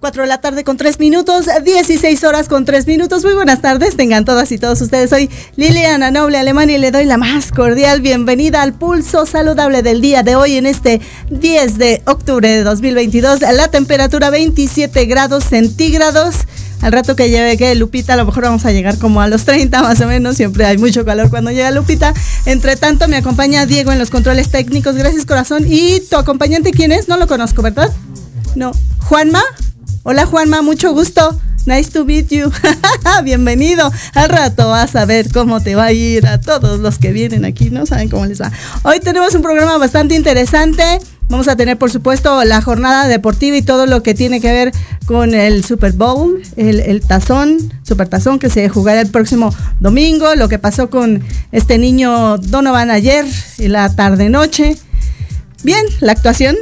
4 de la tarde con 3 minutos, 16 horas con 3 minutos. Muy buenas tardes, tengan todas y todos ustedes. Soy Liliana Noble Alemania y le doy la más cordial bienvenida al pulso saludable del día de hoy en este 10 de octubre de 2022. La temperatura 27 grados centígrados. Al rato que llegue Lupita, a lo mejor vamos a llegar como a los 30 más o menos. Siempre hay mucho calor cuando llega Lupita. Entre tanto, me acompaña Diego en los controles técnicos. Gracias, corazón. ¿Y tu acompañante quién es? No lo conozco, ¿verdad? No. ¿Juanma? Hola Juanma, mucho gusto. Nice to meet you. Bienvenido. Al rato vas a ver cómo te va a ir a todos los que vienen aquí, ¿no? Saben cómo les va. Hoy tenemos un programa bastante interesante. Vamos a tener, por supuesto, la jornada deportiva y todo lo que tiene que ver con el Super Bowl, el, tazón, Super Tazón que se jugará el próximo domingo, lo que pasó con este niño Donovan ayer en la tarde-noche. Bien, la actuación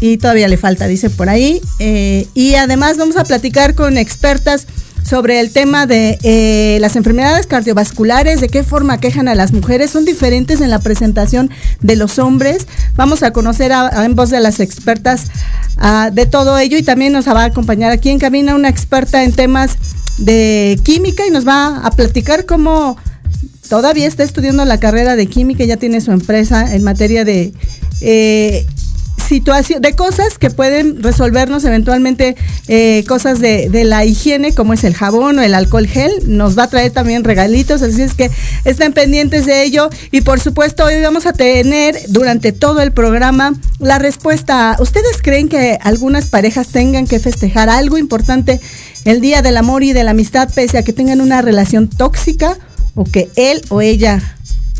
y todavía le falta, dice por ahí. Eh, y además vamos a platicar con expertas sobre el tema de eh, las enfermedades cardiovasculares, de qué forma quejan a las mujeres, son diferentes en la presentación de los hombres. Vamos a conocer a, en voz de las expertas ah, de todo ello y también nos va a acompañar aquí en cabina una experta en temas de química y nos va a platicar cómo todavía está estudiando la carrera de química, ya tiene su empresa en materia de eh, situación, de cosas que pueden resolvernos eventualmente eh, cosas de, de, la higiene, como es el jabón o el alcohol gel. Nos va a traer también regalitos, así es que estén pendientes de ello. Y por supuesto, hoy vamos a tener durante todo el programa la respuesta. ¿Ustedes creen que algunas parejas tengan que festejar algo importante el Día del Amor y de la Amistad, pese a que tengan una relación tóxica o que él o ella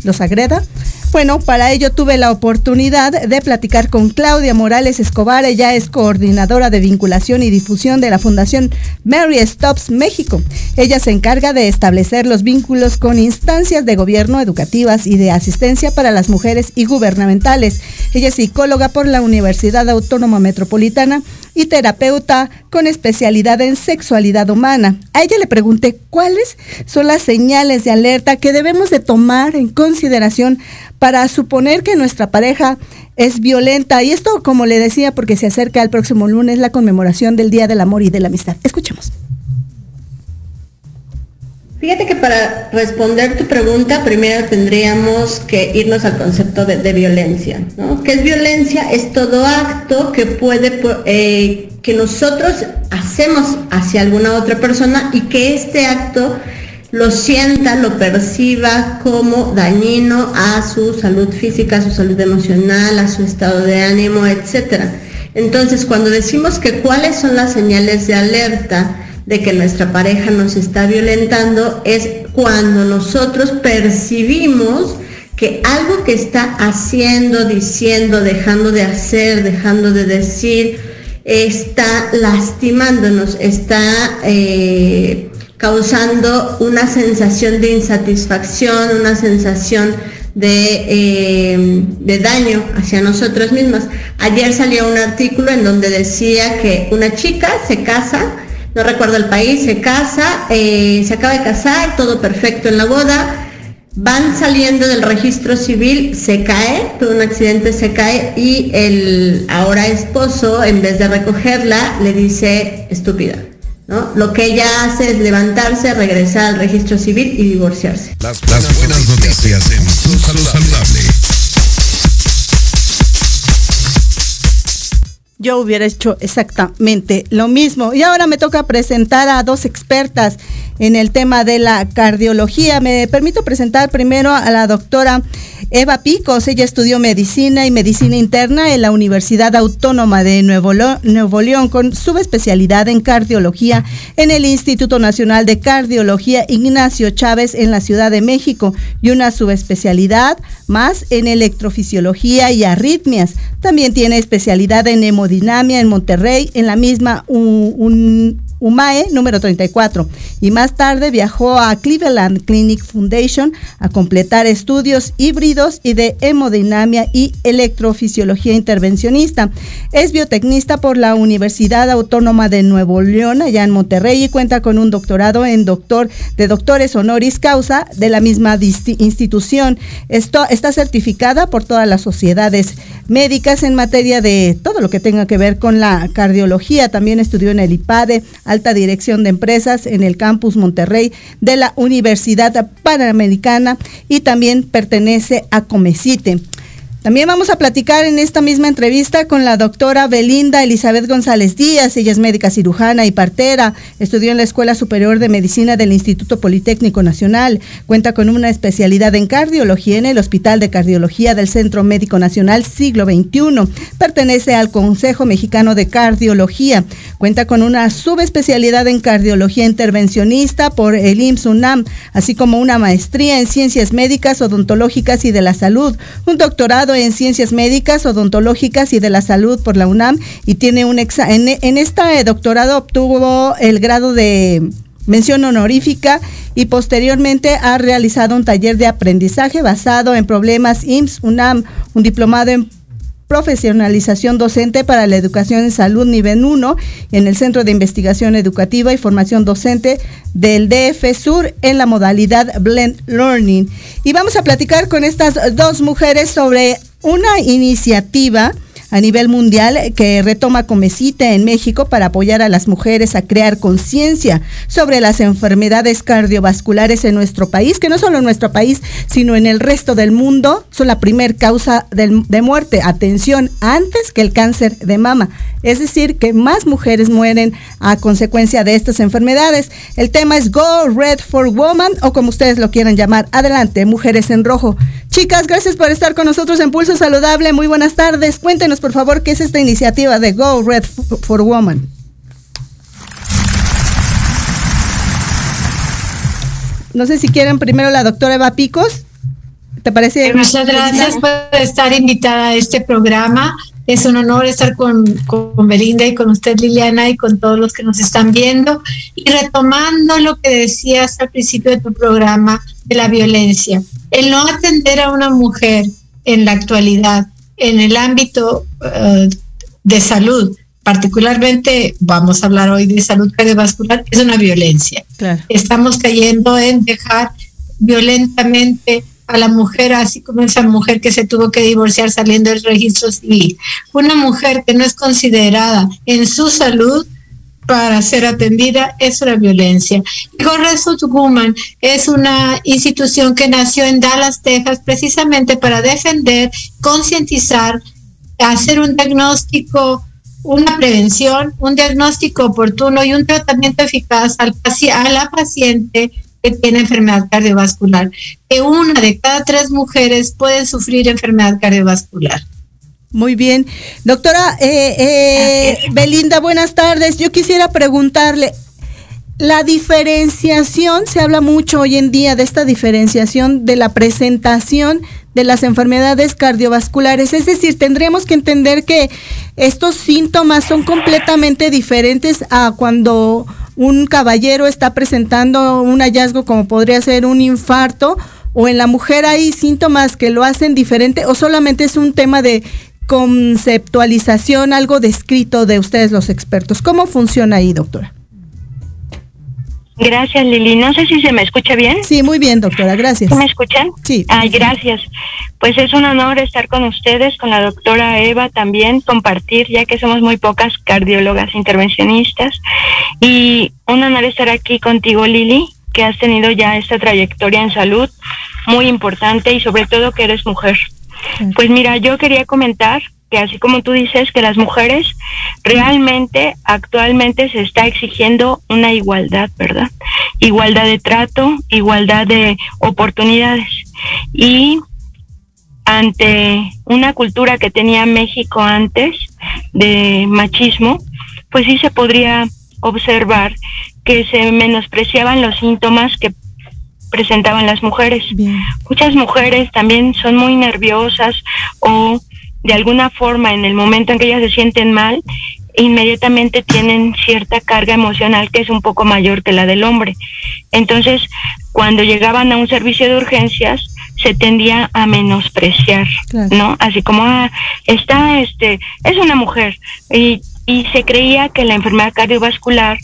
los agreda? Bueno, para ello tuve la oportunidad de platicar con Claudia Morales Escobar. Ella es coordinadora de vinculación y difusión de la Fundación Mary Stops México. Ella se encarga de establecer los vínculos con instancias de gobierno educativas y de asistencia para las mujeres y gubernamentales. Ella es psicóloga por la Universidad Autónoma Metropolitana y terapeuta con especialidad en sexualidad humana. A ella le pregunté cuáles son las señales de alerta que debemos de tomar en consideración para suponer que nuestra pareja es violenta. Y esto, como le decía, porque se acerca el próximo lunes la conmemoración del Día del Amor y de la Amistad. Escuchemos. Fíjate que para responder tu pregunta, primero tendríamos que irnos al concepto de, violencia. ¿no? ¿Qué es violencia? Es todo acto que puede, eh, que nosotros hacemos hacia alguna otra persona y que este acto lo sienta, lo perciba como dañino a su salud física, a su salud emocional, a su estado de ánimo, etc. Entonces, cuando decimos que cuáles son las señales de alerta, de que nuestra pareja nos está violentando es cuando nosotros percibimos que algo que está haciendo, diciendo, dejando de hacer, dejando de decir, está lastimándonos, está eh, causando una sensación de insatisfacción, una sensación de, eh, de, daño hacia nosotros mismos. Ayer salió un artículo en donde decía que una chica se casa no recuerdo el país, se casa, eh, se acaba de casar, todo perfecto en la boda, van saliendo del registro civil, se cae, por un accidente se cae y el ahora esposo, en vez de recogerla, le dice estúpida. ¿no? Lo que ella hace es levantarse, regresar al registro civil y divorciarse. Las, buenas noticias en Saludable. Yo hubiera hecho exactamente lo mismo. Y ahora me toca presentar a dos expertas en el tema de la cardiología. Me permito presentar primero a la doctora Eva Picos. Ella estudió medicina y medicina interna en la Universidad Autónoma de Nuevo, León con subespecialidad en cardiología en el Instituto Nacional de Cardiología Ignacio Chávez en la Ciudad de México y una subespecialidad más en electrofisiología y arritmias. También tiene especialidad en hemodinamia en Monterrey, en la misma un, UMAE número 34 y más tarde viajó a Cleveland Clinic Foundation a completar estudios híbridos y de hemodinamia y electrofisiología intervencionista. Es biotecnista por la Universidad Autónoma de Nuevo León allá en Monterrey y cuenta con un doctorado en doctor de doctores honoris causa de la misma institución. Esto está certificada por todas las sociedades médicas en materia de todo lo que tenga que ver con la cardiología. También estudió en el IPADE alta dirección de empresas en el campus Monterrey de la Universidad Panamericana y también pertenece a Comecite. También vamos a platicar en esta misma entrevista con la doctora Belinda Elizabeth González Díaz. Ella es médica cirujana y partera. Estudió en la Escuela Superior de Medicina del Instituto Politécnico Nacional. Cuenta con una especialidad en cardiología en el Hospital de Cardiología del Centro Médico Nacional Siglo XXI. Pertenece al Consejo Mexicano de Cardiología. Cuenta con una subespecialidad en cardiología intervencionista por el IMSS UNAM, así como una maestría en ciencias médicas, odontológicas y de la salud. Un doctorado en Ciencias Médicas, Odontológicas y de la Salud por la UNAM y tiene un examen. En, este doctorado obtuvo el grado de mención honorífica y posteriormente ha realizado un taller de aprendizaje basado en problemas IMSS UNAM, un diplomado en profesionalización docente para la educación en salud nivel 1 en el Centro de Investigación Educativa y Formación Docente del DF Sur en la modalidad Blend Learning. Y vamos a platicar con estas dos mujeres sobre una iniciativa a nivel mundial que retoma Comecita en México para apoyar a las mujeres a crear conciencia sobre las enfermedades cardiovasculares en nuestro país, que no solo en nuestro país, sino en el resto del mundo son la primer causa de, muerte. Atención, antes que el cáncer de mama. Es decir, que más mujeres mueren a consecuencia de estas enfermedades. El tema es Go Red for Woman o como ustedes lo quieran llamar. Adelante, mujeres en rojo. Chicas, gracias por estar con nosotros en Pulso Saludable. Muy buenas tardes. Cuéntenos por favor, ¿qué es esta iniciativa de Go Red for Woman? No sé si quieren primero la doctora Eva Picos. ¿Te parece? Eh, muchas gracias por estar invitada a este programa. Es un honor estar con, con, Belinda y con usted, Liliana, y con todos los que nos están viendo. Y retomando lo que decías al principio de tu programa de la violencia, el no atender a una mujer en la actualidad en el ámbito eh, de salud, particularmente vamos a hablar hoy de salud cardiovascular, es una violencia. Estamos cayendo en dejar violentamente a la mujer, así como esa mujer que se tuvo que divorciar saliendo del registro civil. Una mujer que no es considerada en su salud para ser atendida es una violencia. Resto Tucumán es una institución que nació en Dallas, Texas, precisamente para defender, concientizar, hacer un diagnóstico, una prevención, un diagnóstico oportuno y un tratamiento eficaz al, a la paciente que tiene enfermedad cardiovascular. Que una de cada tres mujeres pueden sufrir enfermedad cardiovascular. Muy bien. Doctora eh, eh, Belinda, buenas tardes. Yo quisiera preguntarle, la diferenciación, se habla mucho hoy en día de esta diferenciación de la presentación de las enfermedades cardiovasculares. Es decir, tendríamos que entender que estos síntomas son completamente diferentes a cuando un caballero está presentando un hallazgo como podría ser un infarto o en la mujer hay síntomas que lo hacen diferente o solamente es un tema de conceptualización, algo descrito de ustedes los expertos. ¿Cómo funciona ahí, doctora? Gracias, Lili. No sé si se me escucha bien. Sí, muy bien, doctora. Gracias. ¿Me escuchan? Sí. Ay, gracias. Pues es un honor estar con ustedes, con la doctora Eva también, compartir, ya que somos muy pocas cardiólogas intervencionistas. Y un honor estar aquí contigo, Lili, que has tenido ya esta trayectoria en salud muy importante y sobre todo que eres mujer. Pues mira, yo quería comentar que así como tú dices que las mujeres realmente actualmente se está exigiendo una igualdad, ¿verdad? Igualdad de trato, igualdad de oportunidades. Y ante una cultura que tenía México antes de machismo, pues sí se podría observar que se menospreciaban los síntomas que presentaban las mujeres. Muchas mujeres también son muy nerviosas o de alguna forma en el momento en que ellas se sienten mal, inmediatamente tienen cierta carga emocional que es un poco mayor que la del hombre. Entonces, cuando llegaban a un servicio de urgencias, se tendía a menospreciar, ¿no? Así como ah, está este es una mujer y, y se creía que la enfermedad cardiovascular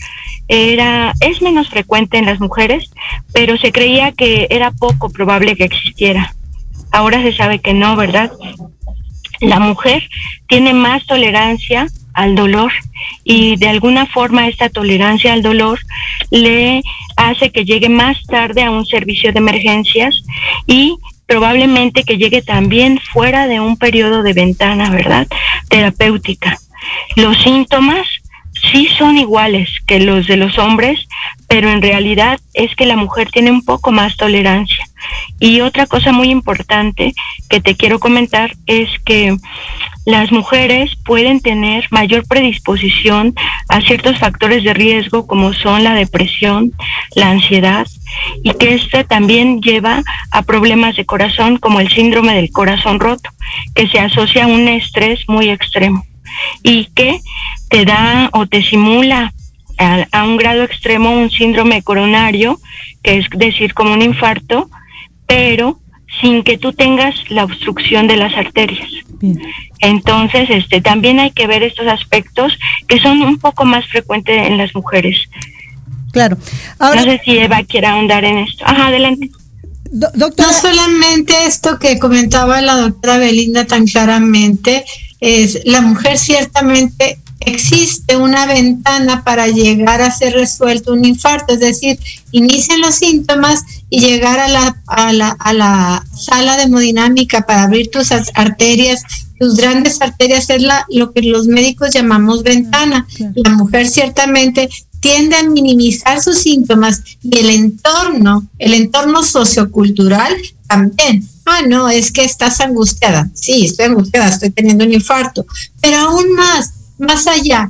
era es menos frecuente en las mujeres, pero se creía que era poco probable que existiera. Ahora se sabe que no, ¿verdad? La mujer tiene más tolerancia al dolor y de alguna forma esta tolerancia al dolor le hace que llegue más tarde a un servicio de emergencias y probablemente que llegue también fuera de un periodo de ventana, ¿verdad? Terapéutica. Los síntomas sí son iguales que los de los hombres, pero en realidad es que la mujer tiene un poco más tolerancia. Y otra cosa muy importante que te quiero comentar es que las mujeres pueden tener mayor predisposición a ciertos factores de riesgo como son la depresión, la ansiedad y que esto también lleva a problemas de corazón como el síndrome del corazón roto, que se asocia a un estrés muy extremo y que te da o te simula a, un grado extremo un síndrome coronario, que es decir, como un infarto, pero sin que tú tengas la obstrucción de las arterias. Entonces, este, también hay que ver estos aspectos que son un poco más frecuentes en las mujeres. Claro. no sé si Eva quiere ahondar en esto. Ajá, adelante. No solamente esto que comentaba la doctora Belinda tan claramente, es la mujer ciertamente existe una ventana para llegar a ser resuelto un infarto, es decir, inician los síntomas y llegar a la, a la, a la sala de hemodinámica para abrir tus arterias, tus grandes arterias, es la, lo que los médicos llamamos ventana. La mujer ciertamente tiende a minimizar sus síntomas y el entorno, el entorno sociocultural también. Ah, no, es que estás angustiada. Sí, estoy angustiada, estoy teniendo un infarto. Pero aún más, más allá,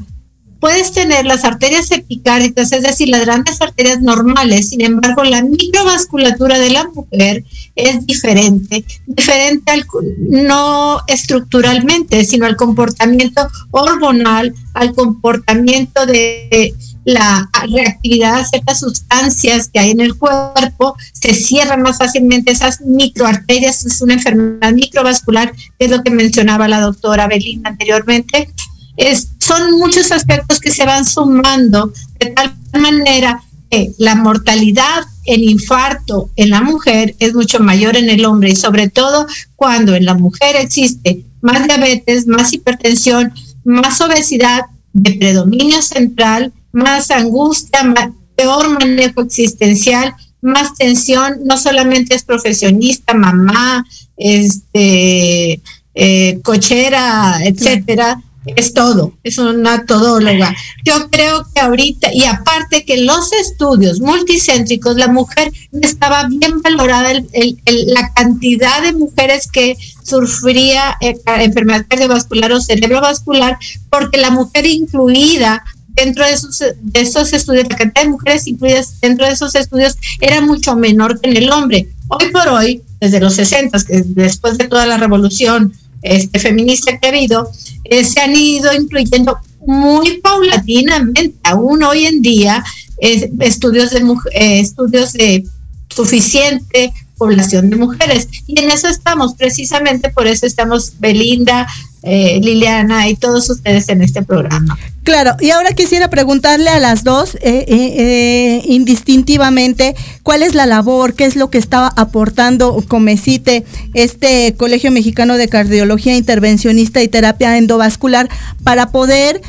puedes tener las arterias epicárditas, es decir, las grandes arterias normales, sin embargo, la microvasculatura de la mujer es diferente, diferente al, no estructuralmente, sino al comportamiento hormonal, al comportamiento de la reactividad a ciertas sustancias que hay en el cuerpo, se cierran más fácilmente esas microarterias, es una enfermedad microvascular, que es lo que mencionaba la doctora Belinda anteriormente. Es, son muchos aspectos que se van sumando de tal manera que la mortalidad en infarto en la mujer es mucho mayor en el hombre y sobre todo cuando en la mujer existe más diabetes, más hipertensión, más obesidad de predominio central, más angustia, peor manejo existencial, más tensión, no solamente es profesionista, mamá, este, eh, cochera, etcétera, es todo, es una todóloga. Yo creo que ahorita, y aparte que los estudios multicéntricos, la mujer estaba bien valorada, la cantidad de mujeres que sufría eh, enfermedad cardiovascular o cerebrovascular, porque la mujer incluida dentro de esos, de esos estudios, la cantidad de mujeres incluidas dentro de esos estudios era mucho menor que en el hombre. Hoy por hoy, desde los 60, que después de toda la revolución este, feminista que ha habido, eh, se han ido incluyendo muy paulatinamente, aún hoy en día, estudios de eh, estudios de suficiente población de mujeres. Y en eso estamos, precisamente por eso estamos Belinda, eh, Liliana y todos ustedes en este programa. Claro, y ahora quisiera preguntarle a las dos eh, eh, indistintivamente cuál es la labor, qué es lo que estaba aportando Comecite, este Colegio Mexicano de Cardiología Intervencionista y Terapia Endovascular, para poder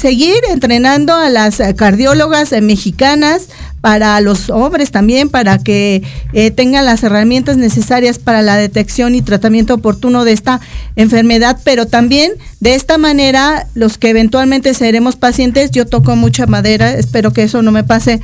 seguir entrenando a las cardiólogas mexicanas, para los hombres también, para que eh, tengan las herramientas necesarias para la detección y tratamiento oportuno de esta enfermedad, pero también de esta manera los que eventualmente seremos pacientes, yo toco mucha madera, espero que eso no me pase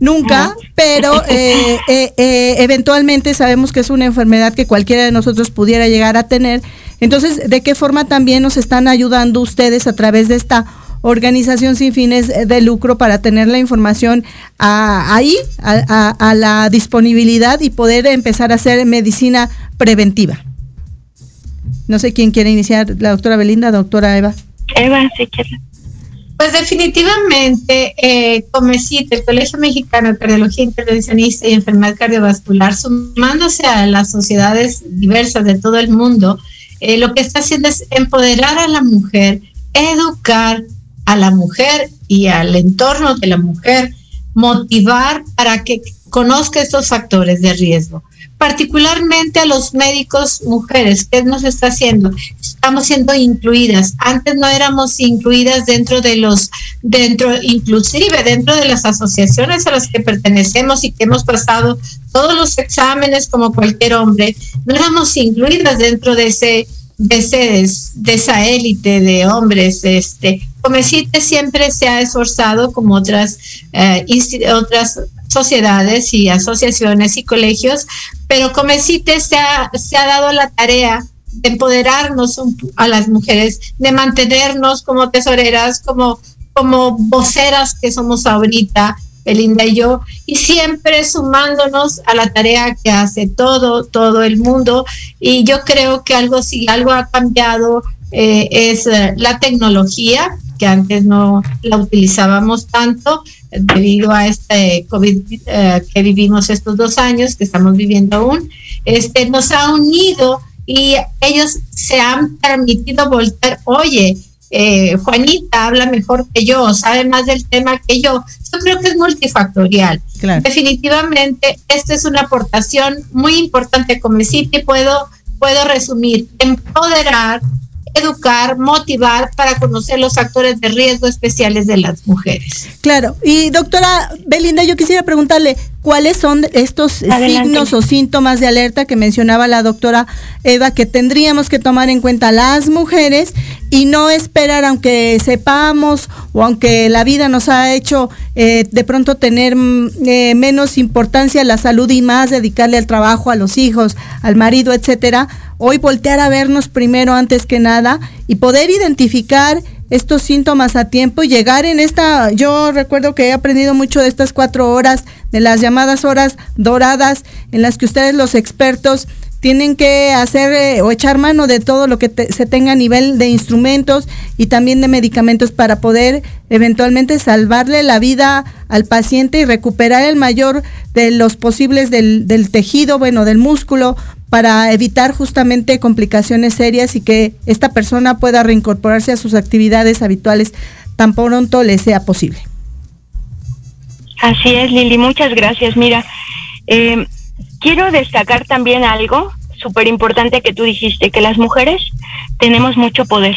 nunca, pero eh, eh, eventualmente sabemos que es una enfermedad que cualquiera de nosotros pudiera llegar a tener. Entonces, ¿de qué forma también nos están ayudando ustedes a través de esta organización sin fines de lucro para tener la información ahí, a, la disponibilidad y poder empezar a hacer medicina preventiva. No sé quién quiere iniciar, la doctora Belinda, doctora Eva. Eva, si quiere. Pues definitivamente, eh, COMECIT, el Colegio Mexicano de Cardiología Intervencionista y Enfermedad Cardiovascular, sumándose a las sociedades diversas de todo el mundo, eh, lo que está haciendo es empoderar a la mujer, educar, a la mujer y al entorno de la mujer, motivar para que conozca estos factores de riesgo, particularmente a los médicos mujeres. ¿Qué nos está haciendo? Estamos siendo incluidas. Antes no éramos incluidas dentro de los, dentro, inclusive dentro de las asociaciones a las que pertenecemos y que hemos pasado todos los exámenes como cualquier hombre. No éramos incluidas dentro de ese de, esa élite de hombres, este, Comecite siempre se ha esforzado, como otras, eh, otras sociedades y asociaciones y colegios, pero Comecite se ha, se ha dado la tarea de empoderarnos a las mujeres, de mantenernos como tesoreras, como, como voceras que somos ahorita, Belinda y yo, y siempre sumándonos a la tarea que hace todo, todo el mundo. Y yo creo que algo, si algo ha cambiado, eh, es eh, la tecnología, que antes no la utilizábamos tanto debido a este COVID eh, que vivimos estos dos años, que estamos viviendo aún, este, nos ha unido y ellos se han permitido volver, oye, eh, Juanita habla mejor que yo, sabe más del tema que yo. Yo creo que es multifactorial. Definitivamente, esta es una aportación muy importante como y puedo, puedo resumir, empoderar, educar, motivar para conocer los factores de riesgo especiales de las mujeres. Claro, y doctora Belinda, yo quisiera preguntarle, ¿cuáles son estos signos o síntomas de alerta que mencionaba la doctora Eva que tendríamos que tomar en cuenta las mujeres y no esperar aunque sepamos o aunque la vida nos ha hecho eh, de pronto tener mm, eh, menos importancia la salud y más dedicarle al trabajo, a los hijos, al marido, etcétera? Hoy voltear a vernos primero antes que nada y poder identificar estos síntomas a tiempo y llegar en esta, yo recuerdo que he aprendido mucho de estas cuatro horas, de las llamadas horas doradas, en las que ustedes los expertos tienen que hacer eh, o echar mano de todo lo que se tenga a nivel de instrumentos y también de medicamentos para poder eventualmente salvarle la vida al paciente y recuperar el mayor de los posibles del, del tejido, bueno, del músculo, para evitar justamente complicaciones serias y que esta persona pueda reincorporarse a sus actividades habituales tan pronto le sea posible. Así es, Lili, muchas gracias. Mira, eh, quiero destacar también algo súper importante que tú dijiste, que las mujeres tenemos mucho poder,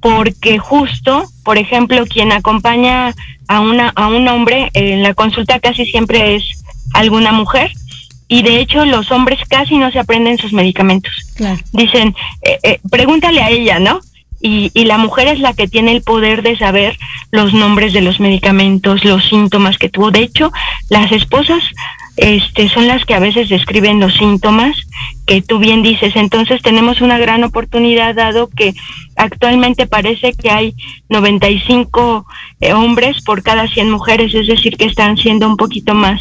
porque justo por ejemplo, quien acompaña a, una, a un hombre en la consulta casi siempre es alguna mujer y de hecho los hombres casi no se aprenden sus medicamentos. Dicen, eh, eh, pregúntale a ella, ¿no? Y, y, la mujer es la que tiene el poder de saber los nombres de los medicamentos, los síntomas que tuvo. De hecho, las esposas este, son las que a veces describen los síntomas que tú bien dices. Entonces tenemos una gran oportunidad dado que actualmente parece que hay 95 eh, hombres por cada 100 mujeres, es decir, que están siendo un poquito más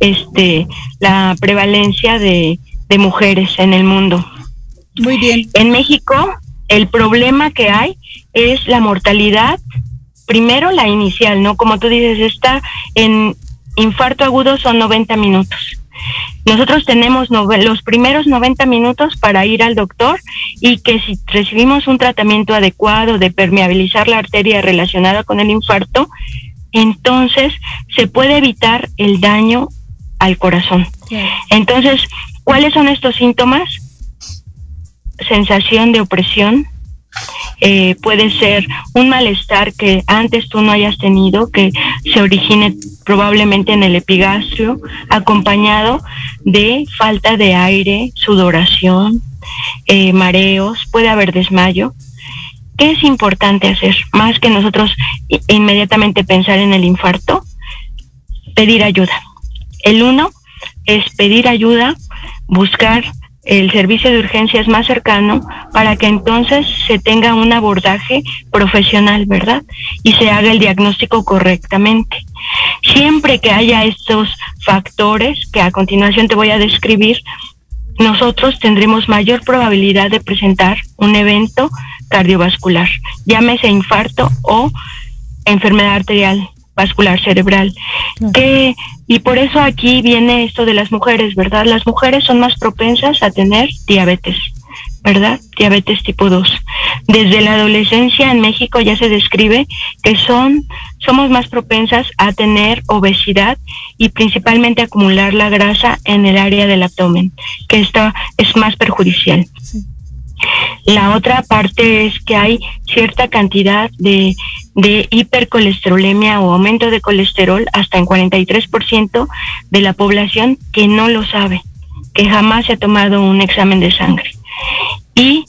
este, la prevalencia de, de mujeres en el mundo. Muy bien. En México, el problema que hay es la mortalidad primero la inicial, ¿no? Como tú dices, está en infarto agudo son 90 minutos. Nosotros tenemos los primeros 90 minutos para ir al doctor y que si recibimos un tratamiento adecuado de permeabilizar la arteria relacionada con el infarto, entonces se puede evitar el daño al corazón. Entonces, ¿cuáles son estos síntomas? Sensación de opresión, eh, puede ser un malestar que antes tú no hayas tenido, que se origine probablemente en el epigastrio, acompañado de falta de aire, sudoración, eh, mareos, puede haber desmayo. ¿Qué es importante hacer? Más que nosotros inmediatamente pensar en el infarto, pedir ayuda. El uno es pedir ayuda, buscar el servicio de urgencias más cercano para que entonces se tenga un abordaje profesional, ¿verdad? Y se haga el diagnóstico correctamente. Siempre que haya estos factores que a continuación te voy a describir, nosotros tendremos mayor probabilidad de presentar un evento cardiovascular, llámese infarto o enfermedad arterial vascular cerebral. Que, y por eso aquí viene esto de las mujeres, ¿verdad? Las mujeres son más propensas a tener diabetes, ¿verdad? Diabetes tipo 2. Desde la adolescencia en México ya se describe que son, somos más propensas a tener obesidad y principalmente acumular la grasa en el área del abdomen, que esto es más perjudicial. La otra parte es que hay cierta cantidad de, de hipercolesterolemia o aumento de colesterol hasta en 43% de la población que no lo sabe, que jamás se ha tomado un examen de sangre. Y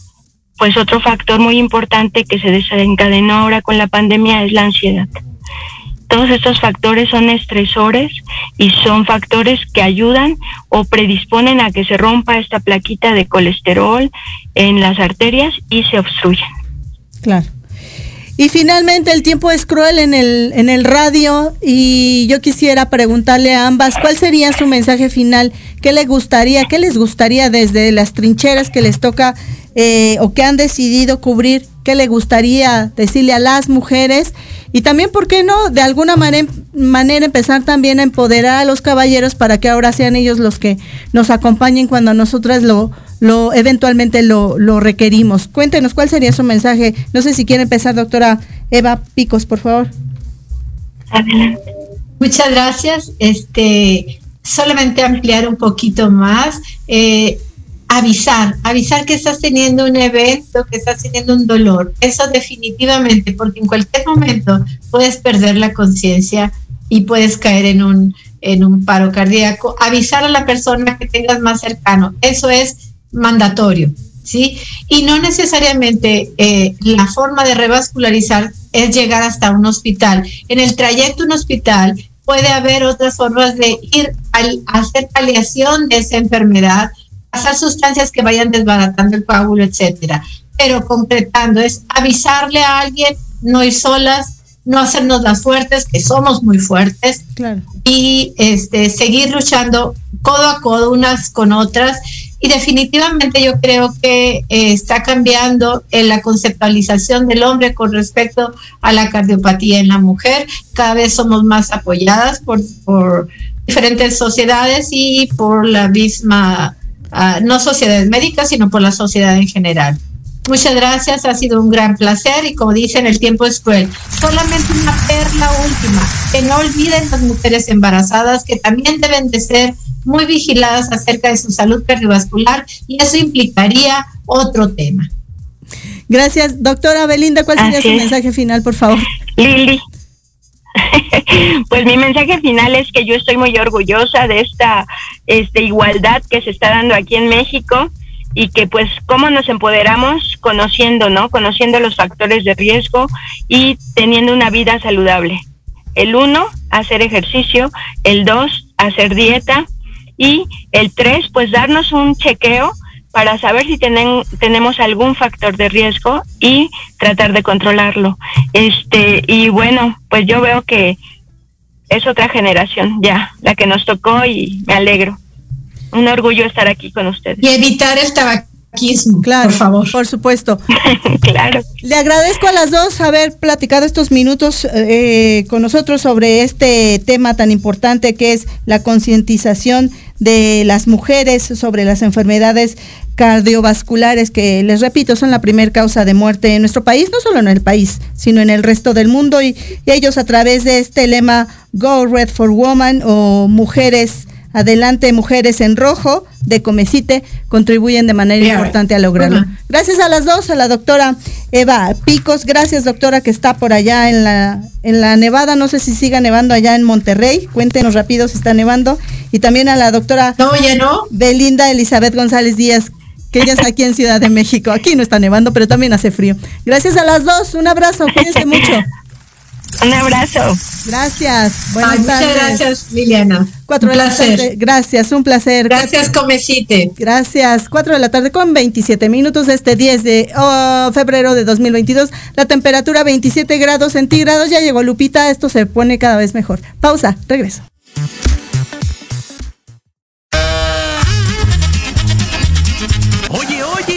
pues otro factor muy importante que se desencadenó ahora con la pandemia es la ansiedad. Todos estos factores son estresores y son factores que ayudan o predisponen a que se rompa esta plaquita de colesterol en las arterias y se obstruyen. Claro. Y finalmente el tiempo es cruel en el, en el radio y yo quisiera preguntarle a ambas cuál sería su mensaje final, qué les gustaría, qué les gustaría desde las trincheras que les toca eh, o que han decidido cubrir, qué le gustaría decirle a las mujeres y también, ¿por qué no? De alguna manera, manera empezar también a empoderar a los caballeros para que ahora sean ellos los que nos acompañen cuando nosotras lo, lo eventualmente lo, lo requerimos. Cuéntenos cuál sería su mensaje. No sé si quiere empezar, doctora Eva Picos, por favor. Muchas gracias. Este, solamente ampliar un poquito más. Eh, avisar, avisar que estás teniendo un evento, que estás teniendo un dolor. Eso definitivamente, porque en cualquier momento puedes perder la conciencia y puedes caer en un, en un paro cardíaco. Avisar a la persona que tengas más cercano, eso es mandatorio, ¿sí? Y no necesariamente eh, la forma de revascularizar es llegar hasta un hospital. En el trayecto a un hospital puede haber otras formas de ir a hacer paliación de esa enfermedad, pasar sustancias que vayan desbaratando el coágulo, etcétera. Pero concretando es avisarle a alguien, no ir solas, no hacernos las fuertes, que somos muy fuertes, y este, seguir luchando codo a codo unas con otras. Y definitivamente yo creo que eh, está cambiando en la conceptualización del hombre con respecto a la cardiopatía en la mujer. Cada vez somos más apoyadas por, por diferentes sociedades y por la misma no sociedades médicas, sino por la sociedad en general. Muchas gracias, ha sido un gran placer y como dicen, el tiempo es cruel. Solamente una perla última, que no olviden las mujeres embarazadas que también deben de ser muy vigiladas acerca de su salud cardiovascular y eso implicaría otro tema. Gracias, doctora Belinda. ¿Cuál sería su mensaje final, por favor? Lili. pues mi mensaje final es que yo estoy muy orgullosa de esta este, igualdad que se está dando aquí en México y que pues cómo nos empoderamos conociendo, ¿no? Conociendo los factores de riesgo y teniendo una vida saludable. El uno, hacer ejercicio. El dos, hacer dieta. Y el tres, pues darnos un chequeo para saber si tenemos algún factor de riesgo y tratar de controlarlo. Este, y bueno, pues yo veo que es otra generación ya, la que nos tocó y me alegro. Un orgullo estar aquí con ustedes. Y evitar el tabaquismo, claro, por favor. Por supuesto. claro. Le agradezco a las dos haber platicado estos minutos eh, con nosotros sobre este tema tan importante que es la concientización de las mujeres sobre las enfermedades cardiovasculares que, les repito, son la primera causa de muerte en nuestro país, no solo en el país, sino en el resto del mundo. Y, ellos a través de este lema Go Red for Woman o Mujeres Adelante Mujeres en Rojo de Comecite contribuyen de manera importante a lograrlo. Gracias a las dos, a la doctora Eva Picos, gracias doctora que está por allá en la, en la Nevada, no sé si siga nevando allá en Monterrey, cuéntenos rápido si está nevando, y también a la doctora no, ya no. Belinda Elizabeth González Díaz, que ella está aquí en Ciudad de México. Aquí no está nevando, pero también hace frío. Gracias a las dos, un abrazo, cuídense mucho. Un abrazo. Gracias. Buenas Muchas gracias, Liliana. Cuatro un placer. Gracias, un placer. Gracias, Comecite. Gracias. Cuatro de la tarde con 27 minutos este 10 de oh, febrero de 2022. La temperatura 27 grados centígrados. Ya llegó Lupita. Esto se pone cada vez mejor. Pausa. Regreso.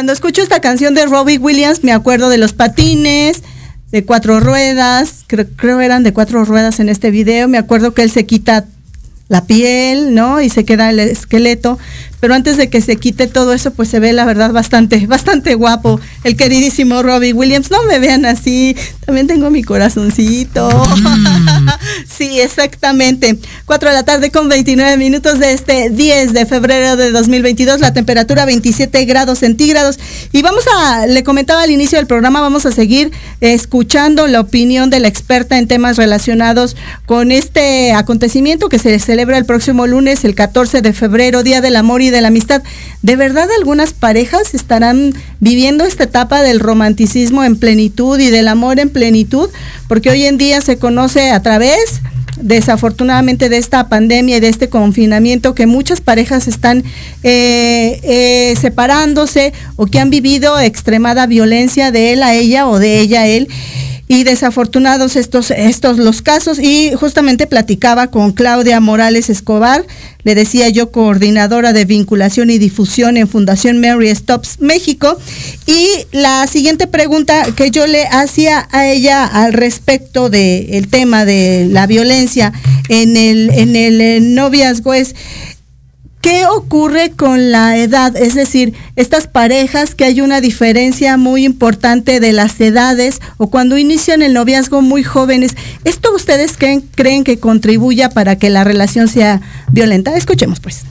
Cuando escucho esta canción de Robbie Williams, me acuerdo de los patines, de cuatro ruedas, creo, creo eran de cuatro ruedas en este video. Me acuerdo que él se quita la piel, ¿no? Y se queda el esqueleto pero antes de que se quite todo eso, pues se ve la verdad bastante, bastante guapo. El queridísimo Robbie Williams, no me vean así, también tengo mi corazoncito. Mm. sí, exactamente. 4 de la tarde con 29 minutos de este 10 de febrero de 2022, la temperatura 27 grados centígrados. Y vamos a, le comentaba al inicio del programa, vamos a seguir escuchando la opinión de la experta en temas relacionados con este acontecimiento que se celebra el próximo lunes, el 14 de febrero, Día del Amor y de la amistad. ¿De verdad algunas parejas estarán viviendo esta etapa del romanticismo en plenitud y del amor en plenitud? Porque hoy en día se conoce a través desafortunadamente de esta pandemia y de este confinamiento que muchas parejas están eh, eh, separándose o que han vivido extremada violencia de él a ella o de ella a él y desafortunados estos, estos los casos. Y justamente platicaba con Claudia Morales Escobar, le decía yo, coordinadora de vinculación y difusión en Fundación Mary Stops México. Y la siguiente pregunta que yo le hacía a ella al respecto del tema de la violencia en el, en el noviazgo es, ¿Qué ocurre con la edad? Es decir, estas parejas que hay una diferencia muy importante de las edades o cuando inician el noviazgo muy jóvenes, ¿esto ustedes creen, que contribuya para que la relación sea violenta? Escuchemos pues.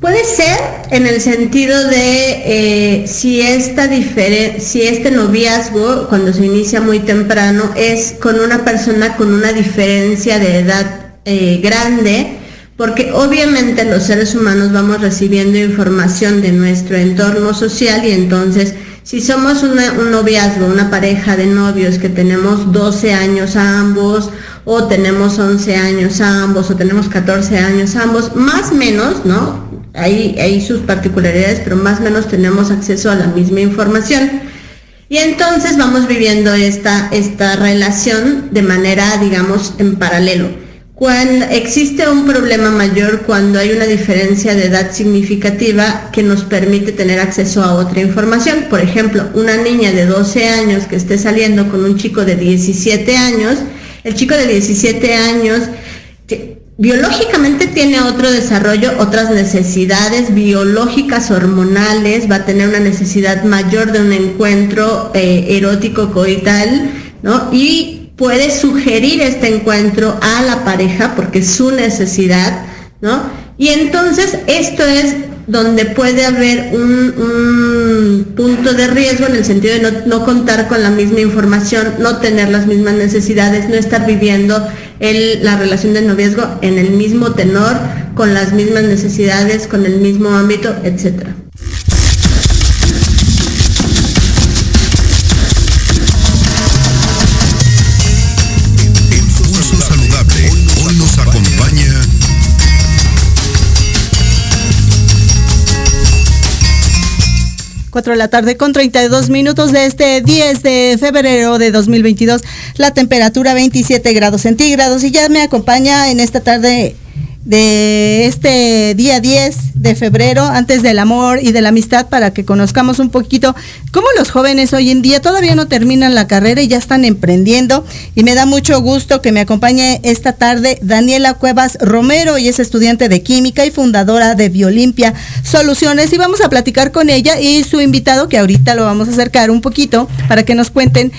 Puede ser en el sentido de eh, si, esta si este noviazgo, cuando se inicia muy temprano, es con una persona con una diferencia de edad eh, grande, porque obviamente los seres humanos vamos recibiendo información de nuestro entorno social y entonces si somos un noviazgo, una pareja de novios que tenemos 12 años ambos, o tenemos 11 años ambos, o tenemos 14 años ambos, más o menos, ¿no? hay, hay sus particularidades, pero más o menos tenemos acceso a la misma información. Y entonces vamos viviendo esta, esta relación de manera, digamos, en paralelo. Cuando existe un problema mayor cuando hay una diferencia de edad significativa que nos permite tener acceso a otra información. Por ejemplo, una niña de 12 años que esté saliendo con un chico de 17 años, el chico de 17 años biológicamente tiene otro desarrollo, otras necesidades biológicas, hormonales, va a tener una necesidad mayor de un encuentro eh, erótico coital, ¿no? Y puede sugerir este encuentro a la pareja porque es su necesidad, ¿no? Y entonces esto es donde puede haber un, punto de riesgo en el sentido de no, contar con la misma información, no tener las mismas necesidades, no estar viviendo la relación de noviazgo en el mismo tenor, con las mismas necesidades, con el mismo ámbito, etcétera. Cuatro de la tarde con 32 minutos de este 10 de febrero de 2022. La temperatura 27 grados centígrados y ya me acompaña en esta tarde de este día 10 de febrero, antes del amor y de la amistad, para que conozcamos un poquito cómo los jóvenes hoy en día todavía no terminan la carrera y ya están emprendiendo. Y me da mucho gusto que me acompañe esta tarde Daniela Cuevas Romero, y es estudiante de química y fundadora de Biolimpia Soluciones. Y vamos a platicar con ella y su invitado, que ahorita lo vamos a acercar un poquito para que nos cuenten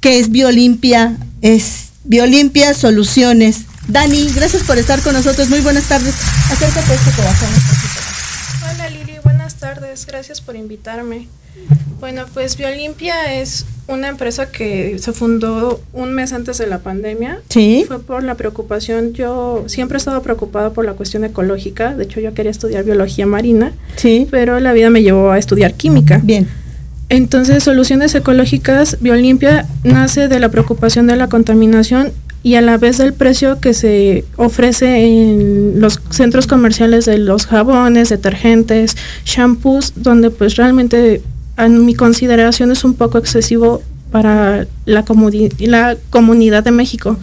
qué es Biolimpia, es Biolimpia Soluciones Dani, gracias por estar con nosotros. Muy buenas tardes. Acércate a este corazón. Hola Lili, buenas tardes. Gracias por invitarme. Bueno, pues Biolimpia es una empresa que se fundó un mes antes de la pandemia. Sí. Fue por la preocupación. Yo siempre he estado preocupada por la cuestión ecológica. De hecho, yo quería estudiar biología marina. Sí. Pero la vida me llevó a estudiar química. Bien. Entonces, Soluciones Ecológicas Biolimpia nace de la preocupación de la contaminación y a la vez del precio que se ofrece en los centros comerciales de los jabones, detergentes, shampoos, donde pues realmente en mi consideración es un poco excesivo para la, la comunidad de México.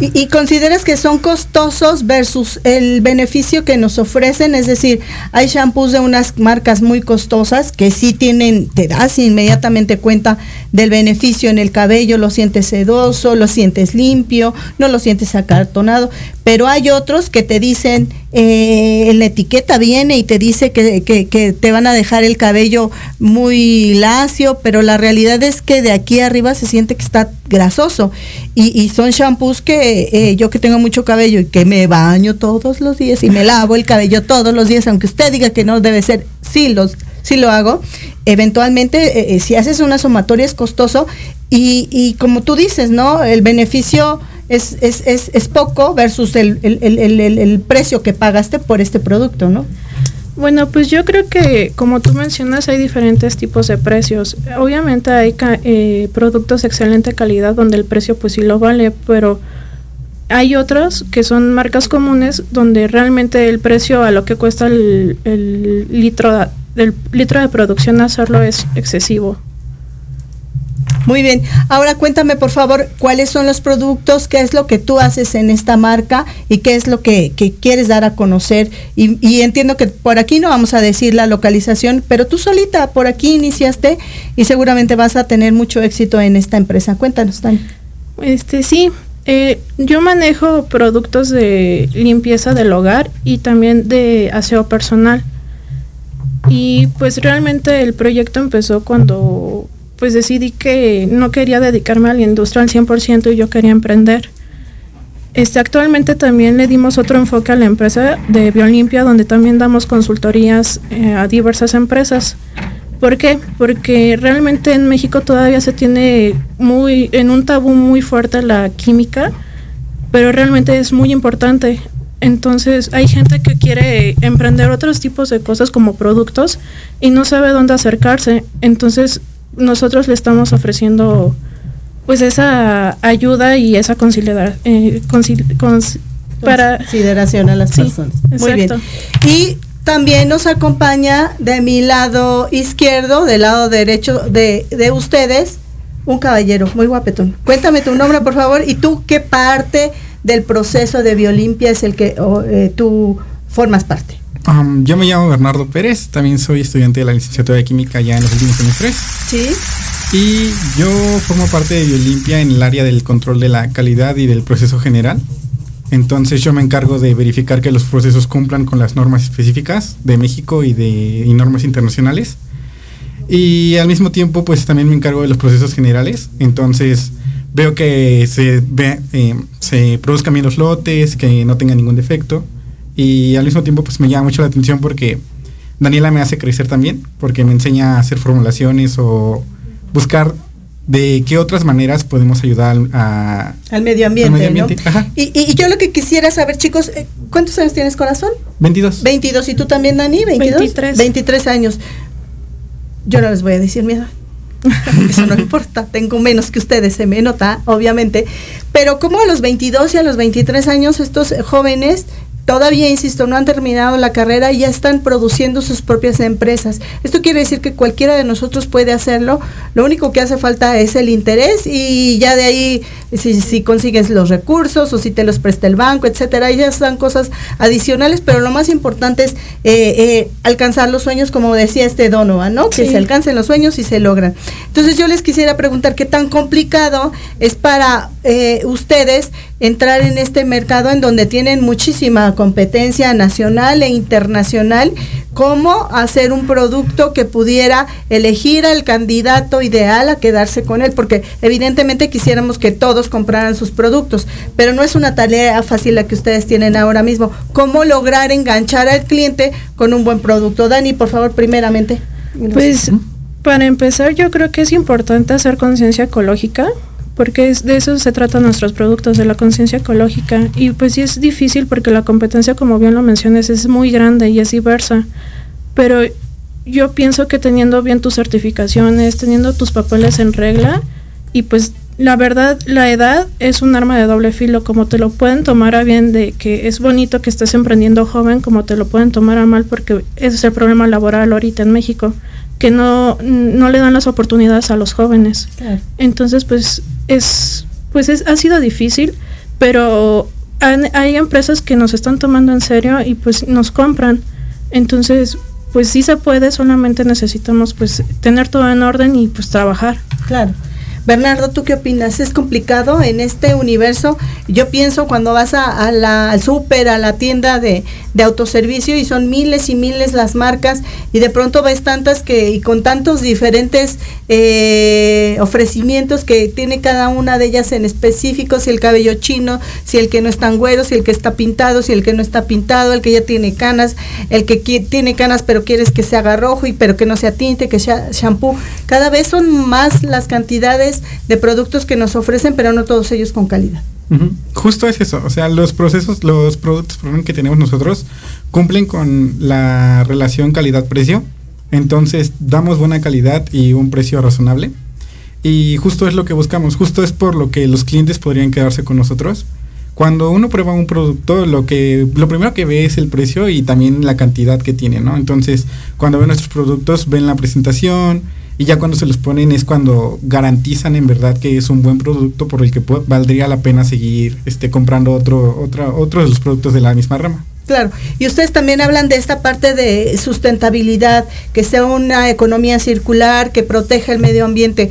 ¿Y, consideras que son costosos versus el beneficio que nos ofrecen? Es decir, hay shampoos de unas marcas muy costosas que sí tienen, te das inmediatamente cuenta del beneficio en el cabello, lo sientes sedoso, lo sientes limpio, no lo sientes acartonado, pero hay otros que te dicen, eh, en la etiqueta viene y te dice que, que, te van a dejar el cabello muy lacio, pero la realidad es que de aquí arriba se siente que está grasoso. Y, son shampoos que eh, yo que tengo mucho cabello y que me baño todos los días y me lavo el cabello todos los días, aunque usted diga que no debe ser, sí, los, sí lo hago. Eventualmente, eh, si haces una sumatoria es costoso y, y como tú dices, ¿no? El beneficio es, es, es, es poco versus el, el, el, el, precio que pagaste por este producto, ¿no? Bueno, pues yo creo que como tú mencionas hay diferentes tipos de precios. Obviamente hay eh, productos de excelente calidad donde el precio pues sí lo vale, pero hay otros que son marcas comunes donde realmente el precio a lo que cuesta el, litro, el litro de producción hacerlo es excesivo. Muy bien. Ahora cuéntame, por favor, cuáles son los productos, qué es lo que tú haces en esta marca y qué es lo que, quieres dar a conocer. Y, entiendo que por aquí no vamos a decir la localización, pero tú solita por aquí iniciaste y seguramente vas a tener mucho éxito en esta empresa. Cuéntanos, Tani. Este, sí. Eh, yo manejo productos de limpieza del hogar y también de aseo personal. Y pues realmente el proyecto empezó cuando pues decidí que no quería dedicarme a la industria al 100% y yo quería emprender. Este, actualmente también le dimos otro enfoque a la empresa de Biolimpia, donde también damos consultorías eh, a diversas empresas. ¿Por qué? Porque realmente en México todavía se tiene muy en un tabú muy fuerte la química, pero realmente es muy importante. Entonces hay gente que quiere emprender otros tipos de cosas como productos y no sabe dónde acercarse. Entonces nosotros le estamos ofreciendo pues esa ayuda y esa conciliar, eh, para consideración a las personas. Muy bien. Y también nos acompaña de mi lado izquierdo, del lado derecho de, de ustedes, un caballero muy guapetón. Cuéntame tu nombre, por favor, y tú qué parte del proceso de Biolimpia es el que eh, tú formas parte. Yo me llamo Bernardo Pérez, también soy estudiante de la licenciatura de Química ya en los últimos semestres. Sí. Y yo formo parte de Biolimpia en el área del control de la calidad y del proceso general. Entonces yo me encargo de verificar que los procesos cumplan con las normas específicas de México y de normas internacionales. Y al mismo tiempo pues también me encargo de los procesos generales. Entonces veo que se, ve, eh, se produzcan bien los lotes, que no tenga ningún defecto. Y al mismo tiempo pues me llama mucho la atención porque Daniela me hace crecer también, porque me enseña a hacer formulaciones o buscar de qué otras maneras podemos ayudar al medio ambiente. Y, yo lo que quisiera saber, chicos, eh, ¿cuántos años tienes corazón? 22. 22. ¿Y tú también, Dani? 22. 23. 23 años. Yo no les voy a decir mi edad. Eso no importa, tengo menos que ustedes, se me nota, obviamente. Pero como a los 22 y a los 23 años estos jóvenes todavía, insisto, no han terminado la carrera y ya están produciendo sus propias empresas. Esto quiere decir que cualquiera de nosotros puede hacerlo. Lo único que hace falta es el interés y ya de ahí, si, consigues los recursos o si te los presta el banco, etcétera, ya son cosas adicionales, pero lo más importante es eh, eh, alcanzar los sueños, como decía este Donovan, ¿no? Que se alcancen los sueños y se logran. Entonces yo les quisiera preguntar qué tan complicado es para eh, ustedes entrar en este mercado en donde tienen muchísima competencia nacional e internacional, cómo hacer un producto que pudiera elegir al candidato ideal a quedarse con él, porque evidentemente quisiéramos que todos compraran sus productos, pero no es una tarea fácil la que ustedes tienen ahora mismo. ¿Cómo lograr enganchar al cliente con un buen producto? Dani, por favor, primeramente. Pues para empezar, yo creo que es importante hacer conciencia ecológica porque es, de eso se tratan nuestros productos, de la conciencia ecológica. Y pues sí es difícil porque la competencia, como bien lo mencionas, es muy grande y es diversa. Pero yo pienso que teniendo bien tus certificaciones, teniendo tus papeles en regla, y pues la verdad, la edad es un arma de doble filo, como te lo pueden tomar a bien de que es bonito que estés emprendiendo joven, como te lo pueden tomar a mal porque ese es el problema laboral ahorita en México que no, no le dan las oportunidades a los jóvenes. Entonces, pues es, pues es, ha sido difícil, pero hay empresas que nos están tomando en serio y pues nos compran. Entonces, pues sí se puede, solamente necesitamos pues tener todo en orden y pues trabajar. Claro. Bernardo, ¿tú qué opinas? ¿Es complicado en este universo? Yo pienso cuando vas al súper, a la tienda de, de, autoservicio y son miles y miles las marcas y de pronto ves tantas que y con tantos diferentes eh, ofrecimientos que tiene cada una de ellas en específico, si el cabello chino, si el que no es tan güero, si el que está pintado, si el que no está pintado, el que ya tiene canas, el que tiene canas pero quieres que se haga rojo y pero que no sea tinte, que sea shampoo. Cada vez son más las cantidades de productos que nos ofrecen, pero no todos ellos con calidad. Justo es eso, o sea, los procesos, los productos que tenemos nosotros cumplen con la relación calidad-precio, entonces damos buena calidad y un precio razonable. Y justo es lo que buscamos, justo es por lo que los clientes podrían quedarse con nosotros. Cuando uno prueba un producto, lo que lo primero que ve es el precio y también la cantidad que tiene, ¿no? Entonces, cuando ven nuestros productos, ven la presentación, y ya cuando se los ponen es cuando garantizan en verdad que es un buen producto por el que valdría la pena seguir este, comprando otro, otra, otro de los productos de la misma rama. Claro, y ustedes también hablan de esta parte de sustentabilidad, que sea una economía circular, que proteja el medio ambiente.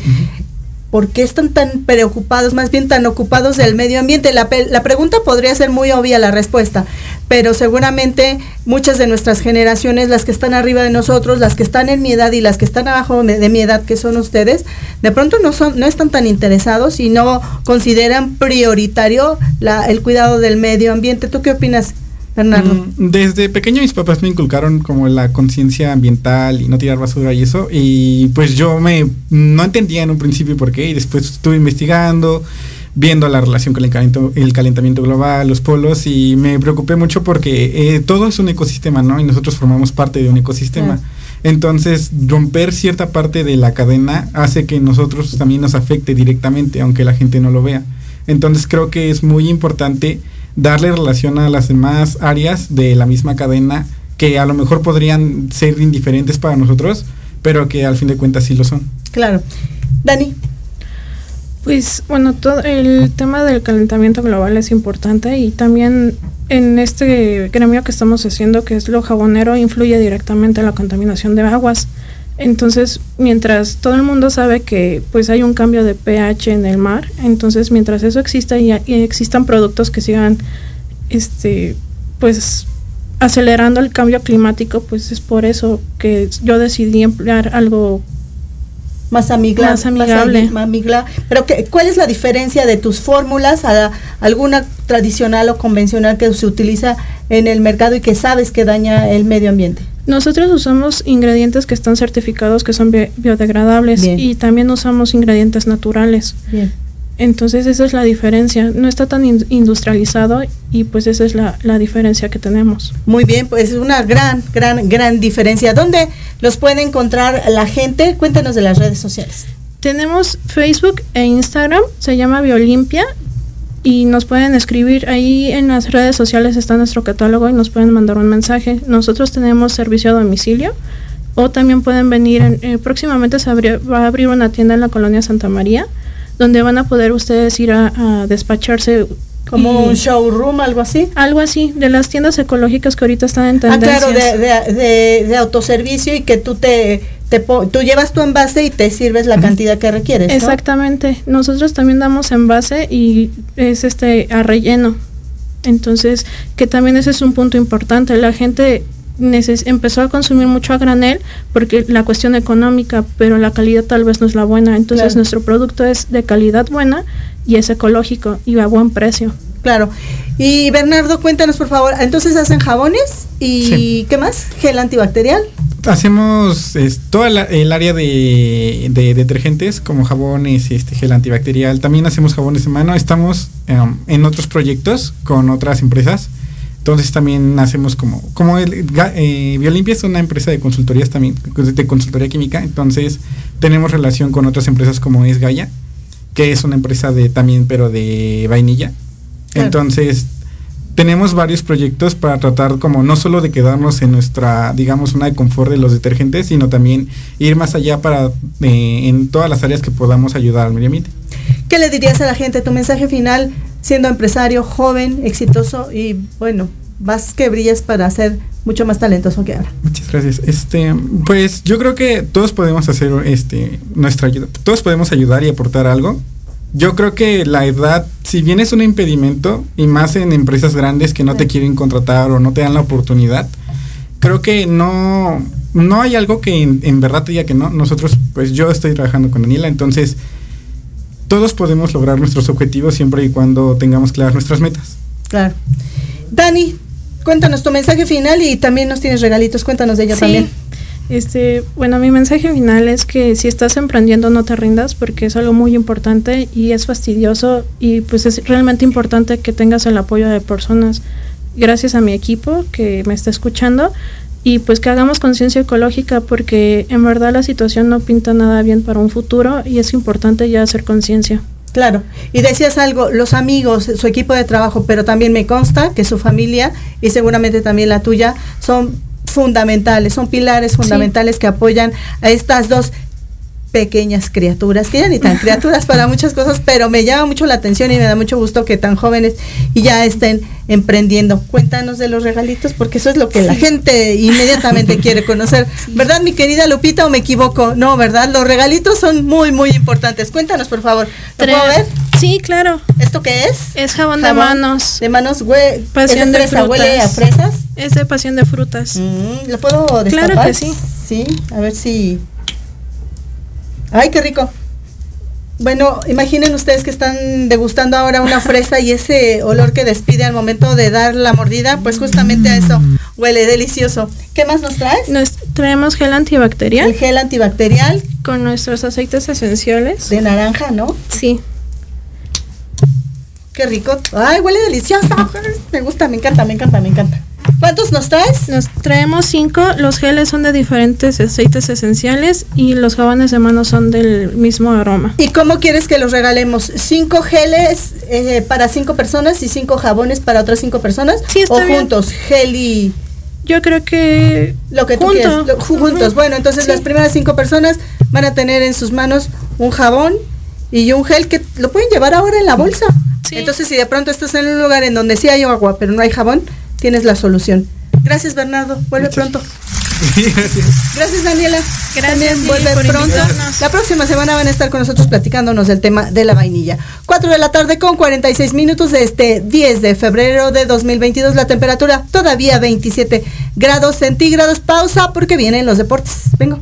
¿Por qué están tan preocupados, más bien tan ocupados del medio ambiente? La, pregunta podría ser muy obvia la respuesta, pero seguramente muchas de nuestras generaciones, las que están arriba de nosotros, las que están en mi edad y las que están abajo de, mi edad, que son ustedes, de pronto no, son, no están tan interesados y no consideran prioritario el cuidado del medio ambiente. ¿Tú qué opinas? Mm, desde pequeño mis papás me inculcaron como la conciencia ambiental y no tirar basura y eso. Y pues yo me no entendía en un principio por qué. Y después estuve investigando, viendo la relación con el calentamiento, el calentamiento global, los polos. Y me preocupé mucho porque eh, todo es un ecosistema, ¿no? Y nosotros formamos parte de un ecosistema. Entonces, romper cierta parte de la cadena hace que nosotros también nos afecte directamente, aunque la gente no lo vea. Entonces, creo que es muy importante darle relación a las demás áreas de la misma cadena que a lo mejor podrían ser indiferentes para nosotros, pero que al fin de cuentas sí lo son. Claro. Dani. Pues bueno, todo el tema del calentamiento global es importante y también en este gremio que estamos haciendo, que es lo jabonero, influye directamente en la contaminación de aguas. Entonces, mientras todo el mundo sabe que pues hay un cambio de pH en el mar, entonces mientras eso exista y, existan productos que sigan este pues acelerando el cambio climático, pues es por eso que yo decidí emplear algo más, amigable. Más amigable. Pero ¿qué, ¿cuál es la diferencia de tus fórmulas a alguna tradicional o convencional que se utiliza en el mercado y que sabes que daña el medio ambiente? Nosotros usamos ingredientes que están certificados que son biodegradables y también usamos ingredientes naturales. Bien. Entonces esa es la diferencia, no está tan industrializado y pues esa es la, la, diferencia que tenemos. Muy bien, pues es una gran, gran, gran diferencia. ¿Dónde los puede encontrar la gente? Cuéntanos de las redes sociales. Tenemos Facebook e Instagram, se llama Biolimpia y nos pueden escribir ahí en las redes sociales está nuestro catálogo y nos pueden mandar un mensaje. Nosotros tenemos servicio a domicilio o también pueden venir, eh, próximamente se va a abrir una tienda en la colonia Santa María donde van a poder ustedes ir a, despacharse como un showroom, algo así. Algo así, de las tiendas ecológicas que ahorita están en tendencia. Ah, claro, de, autoservicio y que tú te, tú llevas tu envase y te sirves la cantidad que requieres. Exactamente. Nosotros también damos envase y es este a relleno. Entonces, que también ese es un punto importante. La gente empezó a consumir mucho a granel porque la cuestión económica, pero la calidad tal vez no es la buena. Entonces nuestro producto es de calidad buena y es ecológico y a buen precio. Claro. Y Bernardo, cuéntanos por favor, entonces hacen jabones y ¿qué más? Gel antibacterial. Hacemos toda el área de, detergentes como jabones y este gel antibacterial. También hacemos jabones de mano. Estamos em, en otros proyectos con otras empresas entonces también hacemos como, como el, eh, Biolimpia es una empresa de consultorías también, de consultoría química, entonces tenemos relación con otras empresas como es Gaia, que es una empresa de también, pero de vainilla. Entonces, tenemos varios proyectos para tratar como no solo de quedarnos en nuestra, digamos, una de confort de los detergentes, sino también ir más allá para eh, en todas las áreas que podamos ayudar al medio ambiente. ¿Qué le dirías a la gente? Tu mensaje final, siendo empresario, joven, exitoso y bueno, vas que brillas para ser mucho más talentoso que ahora. Muchas gracias. Este, pues yo creo que todos podemos hacer este nuestra ayuda. Todos podemos ayudar y aportar algo. Yo creo que la edad, si bien es un impedimento, y más en empresas grandes que no te quieren contratar o no te dan la oportunidad, creo que no, no hay algo que en, en verdad te diga que no. Nosotros, pues yo estoy trabajando con Daniela, entonces todos podemos lograr nuestros objetivos siempre y cuando tengamos claras nuestras metas. Claro. Dani, cuéntanos tu mensaje final y también nos tienes regalitos, cuéntanos de ella también. Este, bueno, mi mensaje final es que si estás emprendiendo no te rindas porque es algo muy importante y es fastidioso y pues es realmente importante que tengas el apoyo de personas. Gracias a mi equipo que me está escuchando y pues que hagamos conciencia ecológica porque en verdad la situación no pinta nada bien para un futuro y es importante ya hacer conciencia. Claro, y decías algo, los amigos, su equipo de trabajo, pero también me consta que su familia y seguramente también la tuya son fundamentales, son pilares fundamentales que apoyan a estas dos pequeñas criaturas, que ya ni tan criaturas para muchas cosas, pero me llama mucho la atención y me da mucho gusto que tan jóvenes y ya estén emprendiendo. Cuéntanos de los regalitos, porque eso es lo que la gente inmediatamente quiere conocer. ¿Verdad, mi querida Lupita, o me equivoco? No, ¿verdad? Los regalitos son muy, muy importantes. Cuéntanos, por favor. ¿Lo puedo ver? Sí, claro. ¿Esto qué es? Es jabón, de manos. De manos, güey. Pasión de, fresa, ¿Huele a fresas? Es de pasión de frutas. Mm, ¿Lo puedo destapar? Claro que sí. Sí, a ver si... ¡Ay, qué rico! Bueno, imaginen ustedes que están degustando ahora una fresa y ese olor que despide al momento de dar la mordida, pues justamente a eso huele delicioso. ¿Qué más nos traes? Nos traemos gel antibacterial. El gel antibacterial. Con nuestros aceites esenciales. De naranja, ¿no? Sí. Qué rico. Ay, huele delicioso. Me gusta, me encanta, me encanta, me encanta. ¿Cuántos nos traes? Nos traemos cinco. Los geles son de diferentes aceites esenciales y los jabones de mano son del mismo aroma. ¿Y cómo quieres que los regalemos? ¿Cinco geles eh, para cinco personas y cinco jabones para otras cinco personas? Sí, está ¿O juntos? Gel y... Yo creo que... Lo que tú Junto. quieras. Lo- juntos. Bueno, entonces Sí. las primeras cinco personas van a tener en sus manos un jabón y un gel que lo pueden llevar ahora en la bolsa. Sí. Entonces, si de pronto estás en un lugar en donde sí hay agua, pero no hay jabón, tienes la solución. Gracias, Bernardo. Vuelve pronto. Gracias, Daniela. Gracias, También vuelve pronto. invitarnos. La próxima semana van a estar con nosotros platicándonos del tema de la vainilla. 4 de la tarde con 46 minutos de este 10 de febrero de 2022. La temperatura todavía 27 grados centígrados. Pausa porque vienen los deportes. Vengo.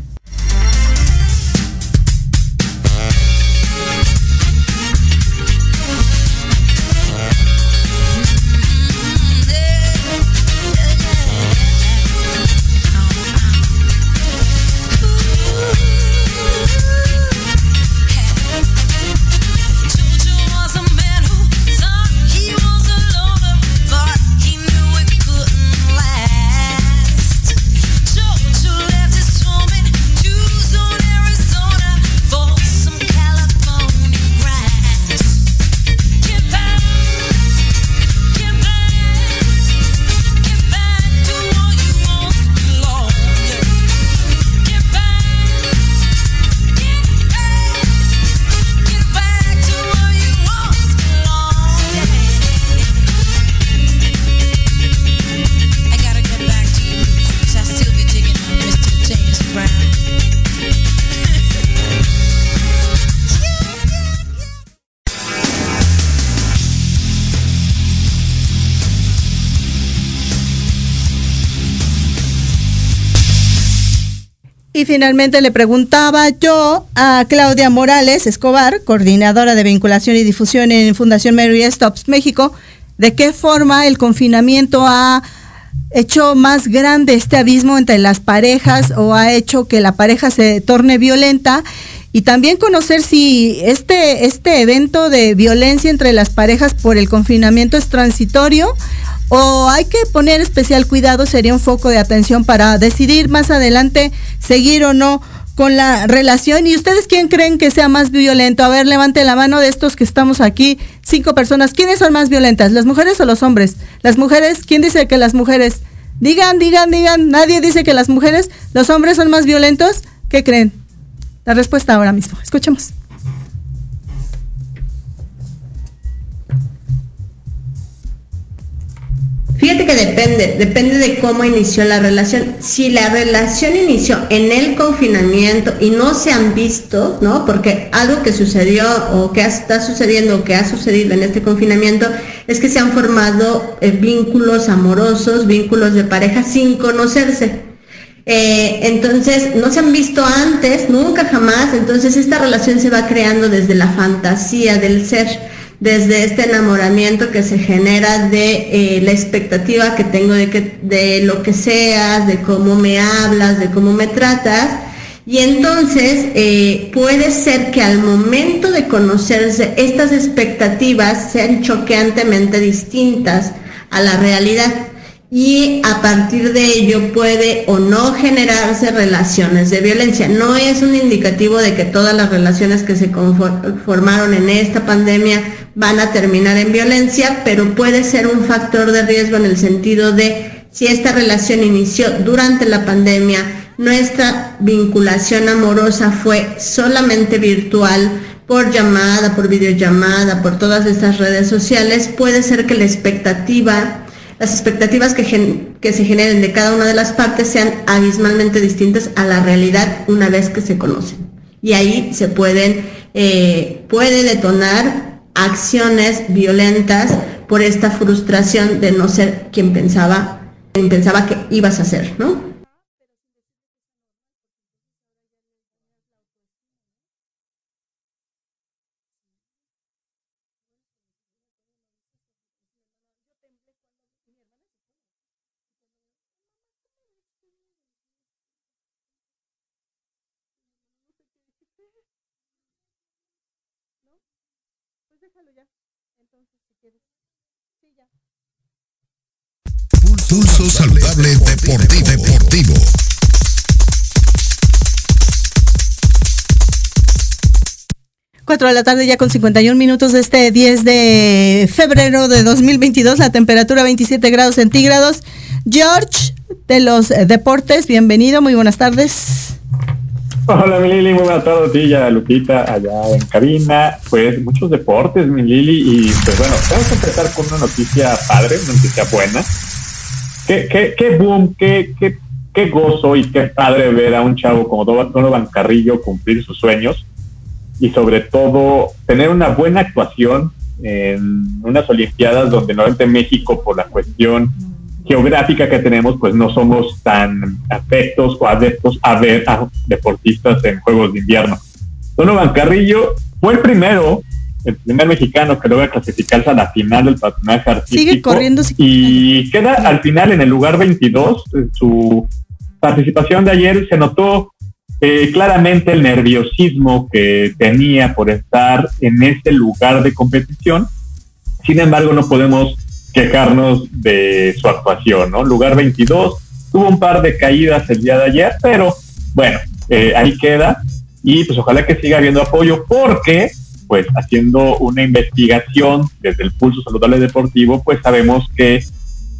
Finalmente le preguntaba yo a Claudia Morales Escobar, coordinadora de vinculación y difusión en Fundación Mary Stops México, de qué forma el confinamiento ha hecho más grande este abismo entre las parejas o ha hecho que la pareja se torne violenta. Y también conocer si este, este evento de violencia entre las parejas por el confinamiento es transitorio o hay que poner especial cuidado, sería un foco de atención para decidir más adelante seguir o no con la relación. ¿Y ustedes quién creen que sea más violento? A ver, levante la mano de estos que estamos aquí, cinco personas. ¿Quiénes son más violentas, las mujeres o los hombres? Las mujeres, ¿quién dice que las mujeres? Digan, digan, digan, nadie dice que las mujeres, los hombres son más violentos. ¿Qué creen? La respuesta ahora mismo. Escuchemos. Fíjate que depende, depende de cómo inició la relación. Si la relación inició en el confinamiento y no se han visto, ¿no? Porque algo que sucedió o que está sucediendo o que ha sucedido en este confinamiento es que se han formado eh, vínculos amorosos, vínculos de pareja sin conocerse. Eh, entonces, no se han visto antes, nunca jamás, entonces esta relación se va creando desde la fantasía del ser desde este enamoramiento que se genera de eh, la expectativa que tengo de, que, de lo que seas, de cómo me hablas, de cómo me tratas. Y entonces eh, puede ser que al momento de conocerse estas expectativas sean choqueantemente distintas a la realidad y a partir de ello puede o no generarse relaciones de violencia. No es un indicativo de que todas las relaciones que se formaron en esta pandemia van a terminar en violencia, pero puede ser un factor de riesgo en el sentido de si esta relación inició durante la pandemia, nuestra vinculación amorosa fue solamente virtual, por llamada, por videollamada, por todas estas redes sociales, puede ser que la expectativa, las expectativas que, gen- que se generen de cada una de las partes sean abismalmente distintas a la realidad una vez que se conocen. Y ahí se pueden, eh, puede detonar acciones violentas por esta frustración de no ser quien pensaba, quien pensaba que ibas a ser, ¿no? Pulso saludable deportivo. deportivo. Cuatro de la tarde ya con 51 minutos de este 10 de febrero de 2022, la temperatura 27 grados centígrados. George de los deportes, bienvenido, muy buenas tardes. Hola, mi Lili, muy buenas tardes a ti y a Lupita allá en cabina. Pues muchos deportes, mi Lili, y pues bueno, vamos a empezar con una noticia padre, una noticia buena. Qué, qué, qué boom, qué, qué, qué gozo y qué padre ver a un chavo como Donovan Carrillo cumplir sus sueños y sobre todo tener una buena actuación en unas Olimpiadas donde normalmente México por la cuestión geográfica que tenemos, pues no somos tan afectos o adeptos a ver a deportistas en Juegos de Invierno. Donovan Carrillo fue el primero, el primer mexicano que logra clasificarse a la final del patinaje artístico. Sigue corriendo, Y queda al final en el lugar 22. En Su participación de ayer se notó eh, claramente el nerviosismo que tenía por estar en ese lugar de competición. Sin embargo, no podemos quejarnos de su actuación, ¿no? Lugar 22, tuvo un par de caídas el día de ayer, pero bueno, eh, ahí queda y pues ojalá que siga habiendo apoyo porque pues haciendo una investigación desde el Pulso Saludable Deportivo, pues sabemos que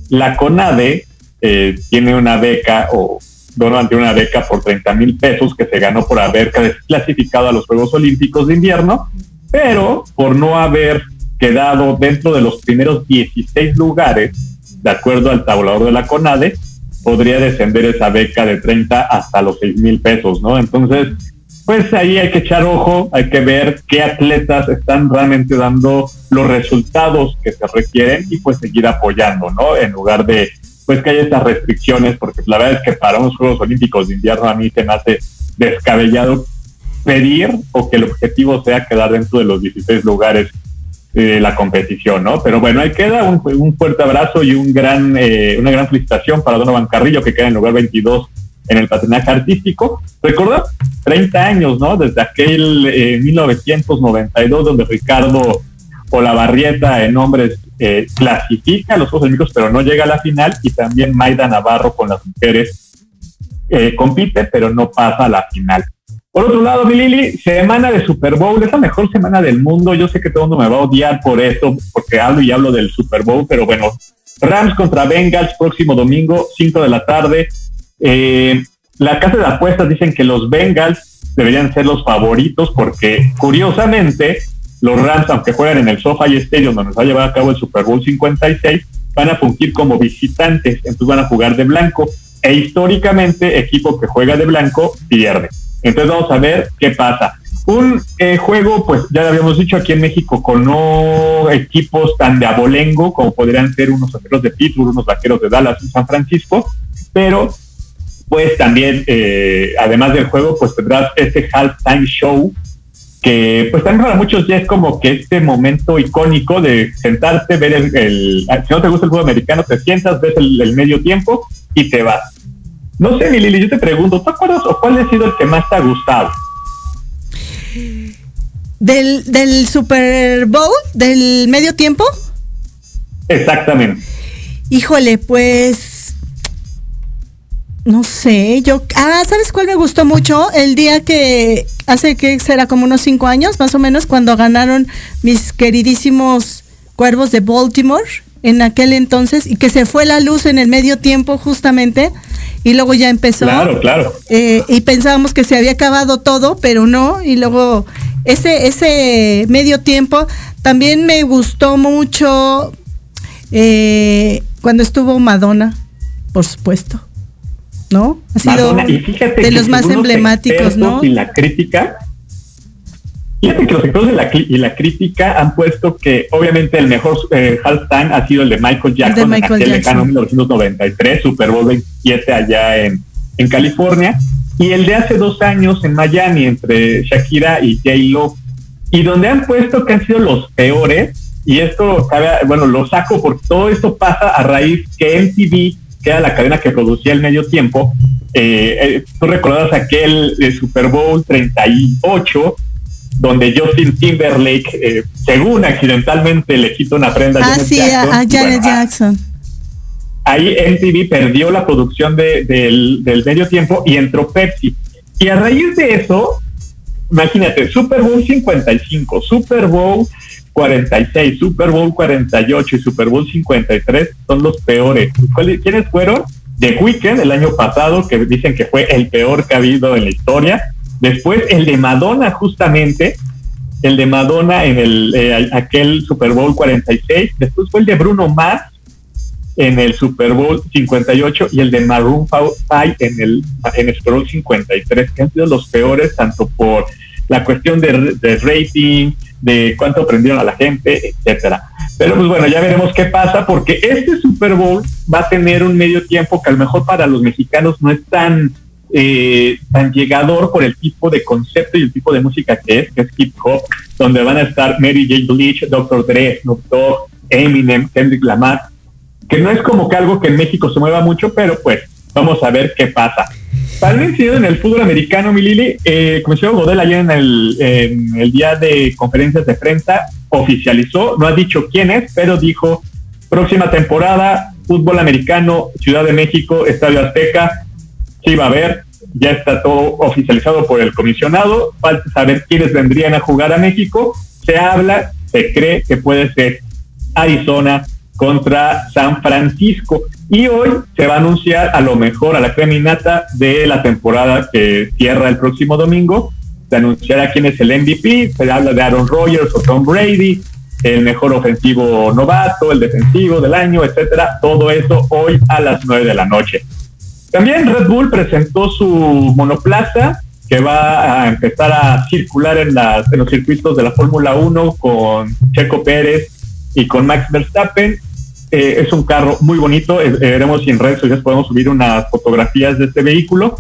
la CONADE eh, tiene una beca o Donovan tiene una beca por 30 mil pesos que se ganó por haber clasificado a los Juegos Olímpicos de Invierno, pero por no haber quedado dentro de los primeros 16 lugares, de acuerdo al tabulador de la CONADE, podría descender esa beca de 30 hasta los 6 mil pesos, ¿no? Entonces, pues ahí hay que echar ojo, hay que ver qué atletas están realmente dando los resultados que se requieren y pues seguir apoyando, ¿no? En lugar de pues que haya estas restricciones, porque la verdad es que para unos Juegos Olímpicos de invierno a mí se me hace descabellado pedir o que el objetivo sea quedar dentro de los 16 lugares de la competición, ¿no? Pero bueno, ahí queda un, un fuerte abrazo y un gran, eh, una gran felicitación para Donovan Carrillo, que queda en lugar 22 en el patinaje artístico. Recordad, 30 años, ¿no? Desde aquel eh, 1992, donde Ricardo Olavarrieta en hombres eh, clasifica a los Juegos Olímpicos, pero no llega a la final, y también Maida Navarro con las mujeres eh, compite, pero no pasa a la final. Por otro lado, mi Lili, semana de Super Bowl, es la mejor semana del mundo. Yo sé que todo el mundo me va a odiar por eso, porque hablo y hablo del Super Bowl, pero bueno, Rams contra Bengals, próximo domingo, 5 de la tarde. Eh, la casa de apuestas dicen que los Bengals deberían ser los favoritos, porque curiosamente, los Rams, aunque juegan en el SoFi Stadium, donde se va a llevar a cabo el Super Bowl 56, van a fungir como visitantes, entonces van a jugar de blanco. E históricamente, equipo que juega de blanco pierde. Entonces vamos a ver qué pasa. Un eh, juego, pues ya lo habíamos dicho aquí en México, con no equipos tan de abolengo como podrían ser unos vaqueros de Pittsburgh, unos vaqueros de Dallas, un San Francisco, pero pues también, eh, además del juego, pues tendrás este halftime show que pues también para muchos ya es como que este momento icónico de sentarte, ver el, el- si no te gusta el juego americano, te sientas, ves el medio tiempo y te vas. No sé, mi Lili, yo te pregunto, ¿tú acuerdas o cuál ha sido el que más te ha gustado? Del, del Super Bowl, del medio tiempo. Exactamente. Híjole, pues. No sé, yo. Ah, ¿sabes cuál me gustó mucho? El día que hace que será como unos cinco años, más o menos, cuando ganaron mis queridísimos cuervos de Baltimore en aquel entonces y que se fue la luz en el medio tiempo justamente y luego ya empezó. Claro, claro. Eh, y pensábamos que se había acabado todo, pero no. Y luego ese, ese medio tiempo también me gustó mucho eh, cuando estuvo Madonna, por supuesto. ¿No? Ha sido Madonna, y fíjate de los más emblemáticos, ¿no? Y la crítica, fíjate que los expertos de la y la crítica han puesto que obviamente el mejor eh, halftime ha sido el de Michael Jackson Michael en aquel Jackson. lejano 1993, Super Bowl 27 allá en, en California, y el de hace dos años en Miami entre Shakira y J-Lo, y donde han puesto que han sido los peores, y esto, bueno, lo saco porque todo esto pasa a raíz que MTV, que era la cadena que producía el medio tiempo, eh, eh, tú recuerdas aquel eh, Super Bowl 38, donde Justin Timberlake, eh, según accidentalmente le quita una prenda a Ah, Janet sí, Jackson, a, a Janet bueno, ah, Jackson. ahí MTV perdió la producción de- del, del medio tiempo y entró Pepsi. Y a raíz de eso, imagínate, Super Bowl 55, Super Bowl 46, Super Bowl 48 y Super Bowl 53 son los peores. ¿Cuáles- ¿Quiénes fueron? The Weeknd el año pasado, que dicen que fue el peor que ha habido en la historia. Después el de Madonna, justamente, el de Madonna en el eh, aquel Super Bowl 46. Después fue el de Bruno Mars en el Super Bowl 58 y el de Maroon 5 en el, en el Super Bowl 53, que han sido los peores tanto por la cuestión de, de rating, de cuánto aprendieron a la gente, etcétera. Pero pues bueno, ya veremos qué pasa, porque este Super Bowl va a tener un medio tiempo que a lo mejor para los mexicanos no es tan eh, tan llegador por el tipo de concepto y el tipo de música que es, que es hip hop, donde van a estar Mary J. Blige, Dr. Dre, Snoop Eminem, Kendrick Lamar, que no es como que algo que en México se mueva mucho, pero pues vamos a ver qué pasa. Para el en el fútbol americano, mi Lili, eh, Comisionado Godel ayer en el, en el día de conferencias de prensa oficializó, no ha dicho quién es, pero dijo próxima temporada, fútbol americano, Ciudad de México, Estadio Azteca, sí va a haber, ya está todo oficializado por el comisionado, falta saber quiénes vendrían a jugar a México, se habla, se cree que puede ser Arizona contra San Francisco. Y hoy se va a anunciar a lo mejor a la creminata de la temporada que cierra el próximo domingo. Se anunciará quién es el MVP, se habla de Aaron Rodgers o Tom Brady, el mejor ofensivo novato, el defensivo del año, etcétera. Todo eso hoy a las nueve de la noche. También Red Bull presentó su monoplaza que va a empezar a circular en, las, en los circuitos de la Fórmula 1 con Checo Pérez y con Max Verstappen. Eh, es un carro muy bonito. Eh, veremos si en redes sociales podemos subir unas fotografías de este vehículo.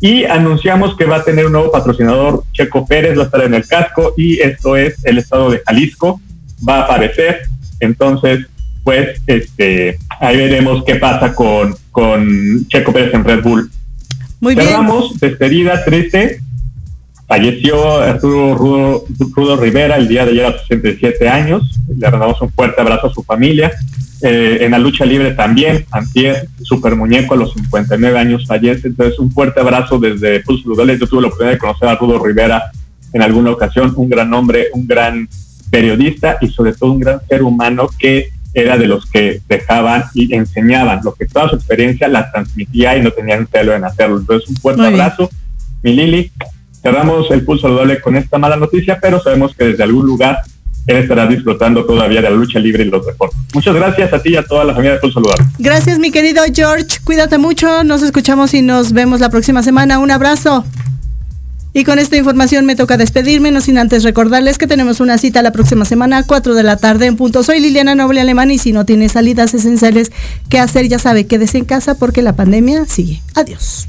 Y anunciamos que va a tener un nuevo patrocinador, Checo Pérez, va a estar en el casco y esto es el estado de Jalisco. Va a aparecer. Entonces, pues, este, ahí veremos qué pasa con, con Checo Pérez en Red Bull. Muy bien. Cerramos, despedida triste. Falleció Arturo Rudo, Rudo Rivera el día de ayer a sus 67 años. Le mandamos un fuerte abrazo a su familia. Eh, en la lucha libre también, Antier, super muñeco a los 59 años fallece. Entonces, un fuerte abrazo desde Pulso Ludales. Yo tuve la oportunidad de conocer a Rudo Rivera en alguna ocasión, un gran hombre, un gran periodista y sobre todo un gran ser humano que era de los que dejaban y enseñaban, lo que toda su experiencia la transmitía y no tenían celo en hacerlo. Entonces, un fuerte Muy bien. abrazo, mi Lili. Cerramos el pulso saludable con esta mala noticia, pero sabemos que desde algún lugar él estará disfrutando todavía de la lucha libre y los deportes. Muchas gracias a ti y a toda la familia de Pulso Saludable. Gracias, mi querido George. Cuídate mucho. Nos escuchamos y nos vemos la próxima semana. Un abrazo. Y con esta información me toca despedirme, no sin antes recordarles que tenemos una cita la próxima semana a 4 de la tarde en punto. Soy Liliana Noble Alemán y si no tiene salidas esenciales que hacer, ya sabe, quédese en casa porque la pandemia sigue. Adiós.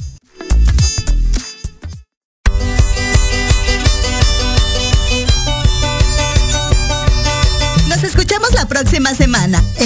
Nos escuchamos la próxima semana.